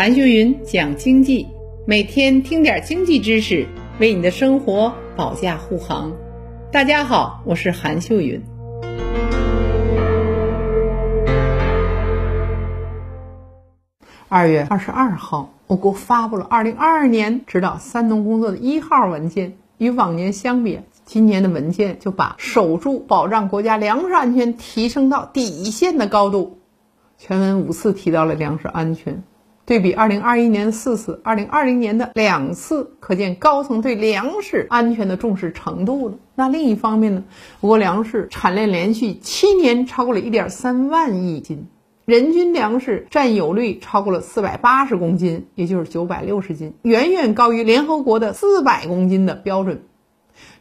韩秀云讲经济，每天听点经济知识，为你的生活保驾护航。大家好，我是韩秀云。二月二十二号，我国发布了二零二二年指导三农工作的一号文件。与往年相比，今年的文件就把守住保障国家粮食安全提升到底线的高度。全文五次提到了粮食安全，对比二零二一年四次，二零二零年的两次，可见高层对粮食安全的重视程度了。那另一方面呢，我国粮食产量连续七年超过了一点三万亿斤。人均粮食占有率超过了四百八十公斤，也就是九百六十斤，远远高于联合国的四百公斤的标准。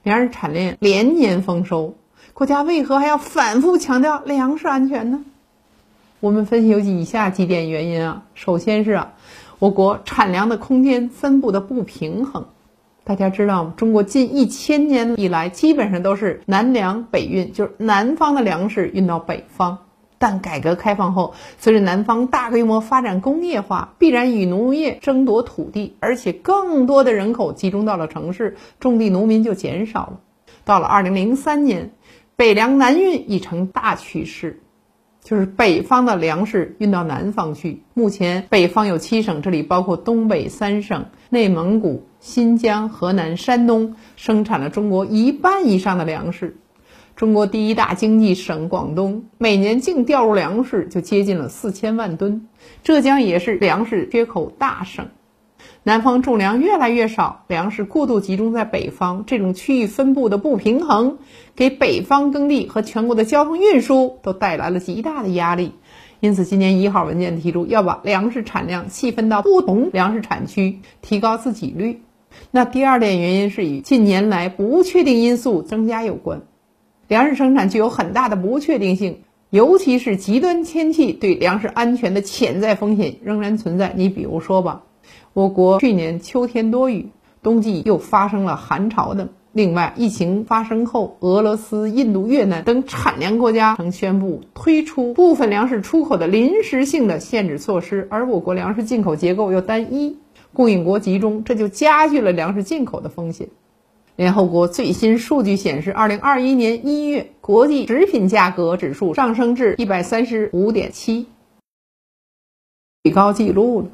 粮食产量连年丰收，国家为何还要反复强调粮食安全呢？我们分析有以下几点原因啊。首先是啊，我国产粮的空间分布的不平衡。大家知道吗？中国近一千年以来，基本上都是南粮北运，就是南方的粮食运到北方。但改革开放后，随着南方大规模发展工业化，必然与农业争夺土地，而且更多的人口集中到了城市，种地农民就减少了。到了二零零三年，北粮南运已成大趋势，就是北方的粮食运到南方去。目前北方有七省，这里包括东北三省、内蒙古、新疆、河南、山东，生产了中国一半以上的粮食。中国第一大经济省广东每年净调入粮食就接近了四千万吨，浙江也是粮食缺口大省。南方种粮越来越少，粮食过度集中在北方，这种区域分布的不平衡，给北方耕地和全国的交通运输都带来了极大的压力。因此，今年一号文件提出要把粮食产量细分到不同粮食产区，提高自给率。那第二点原因是与近年来不确定因素增加有关。粮食生产具有很大的不确定性，尤其是极端天气对粮食安全的潜在风险仍然存在。你比如说吧，我国去年秋天多雨，冬季又发生了寒潮等。另外，疫情发生后，俄罗斯、印度、越南等产粮国家曾宣布推出部分粮食出口的临时性的限制措施，而我国粮食进口结构又单一，供应国集中，这就加剧了粮食进口的风险。联合国最新数据显示，二零二一年一月国际食品价格指数上升至一百三十五点七，最高纪录了。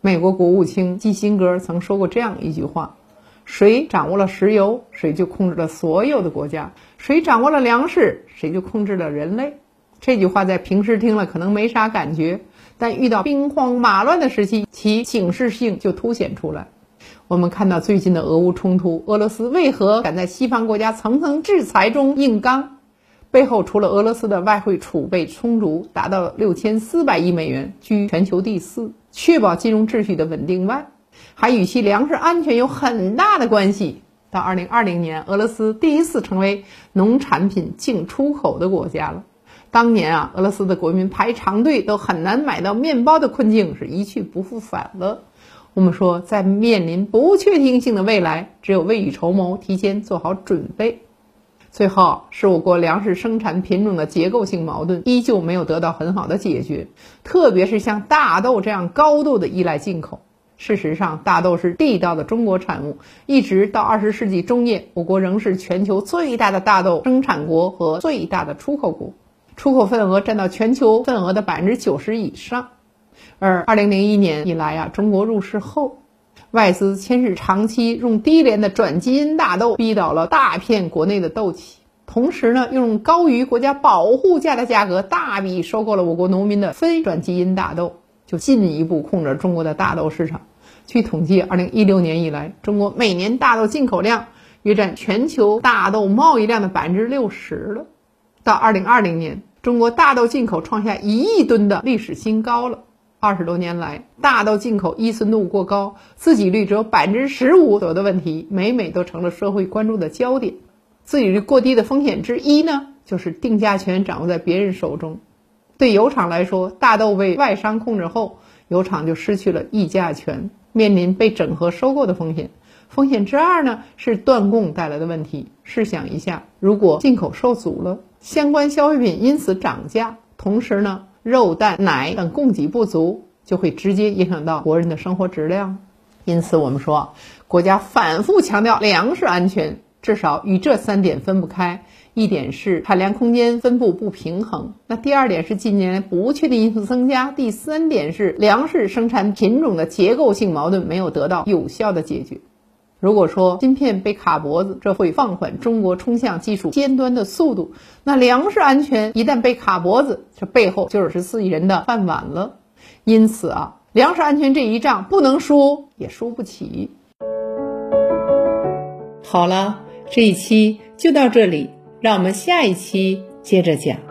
美国国务卿基辛格曾说过这样一句话：“谁掌握了石油，谁就控制了所有的国家；谁掌握了粮食，谁就控制了人类。”这句话在平时听了可能没啥感觉，但遇到兵荒马乱的时期，其警示性就凸显出来。我们看到最近的俄乌冲突，俄罗斯为何敢在西方国家层层制裁中硬刚？背后除了俄罗斯的外汇储备充足，达到六千四百亿美元，居全球第四，确保金融秩序的稳定外，还与其粮食安全有很大的关系。到二零二零年，俄罗斯第一次成为农产品净出口的国家了。当年啊，俄罗斯的国民排长队都很难买到面包的困境是一去不复返了。我们说，在面临不确定性的未来，只有未雨绸缪，提前做好准备。最后，是我国粮食生产品种的结构性矛盾依旧没有得到很好的解决，特别是像大豆这样高度的依赖进口。事实上，大豆是地道的中国产物，一直到二十世纪中叶，我国仍是全球最大的大豆生产国和最大的出口国，出口份额占到全球份额的百分之九十以上。而二零零一年以来啊，中国入市后，外资先是长期用低廉的转基因大豆逼倒了大片国内的豆企，同时呢，用高于国家保护价的价格大笔收购了我国农民的非转基因大豆，就进一步控制中国的大豆市场。据统计，二零一六年以来，中国每年大豆进口量约占全球大豆贸易量的百分之六十了。到二零二零年，中国大豆进口创下一亿吨的历史新高了。二十多年来，大豆进口依存度过高，自给率只有百分之十五左右的问题，每每都成了社会关注的焦点。自给率过低的风险之一呢，就是定价权掌握在别人手中。对油厂来说，大豆被外商控制后，油厂就失去了议价权，面临被整合收购的风险。风险之二呢，是断供带来的问题。试想一下，如果进口受阻了，相关消费品因此涨价，同时呢？肉、蛋、奶等供给不足，就会直接影响到国人的生活质量。因此，我们说，国家反复强调粮食安全，至少与这三点分不开。一点是产粮空间分布不平衡，那第二点是近年来不确定因素增加，第三点是粮食生产品种的结构性矛盾没有得到有效的解决。如果说芯片被卡脖子，这会放缓中国冲向技术尖端的速度，那粮食安全一旦被卡脖子，这背后就是四亿人的饭碗了。因此啊，粮食安全这一仗不能输，也输不起。好了，这一期就到这里。让我们下一期接着讲。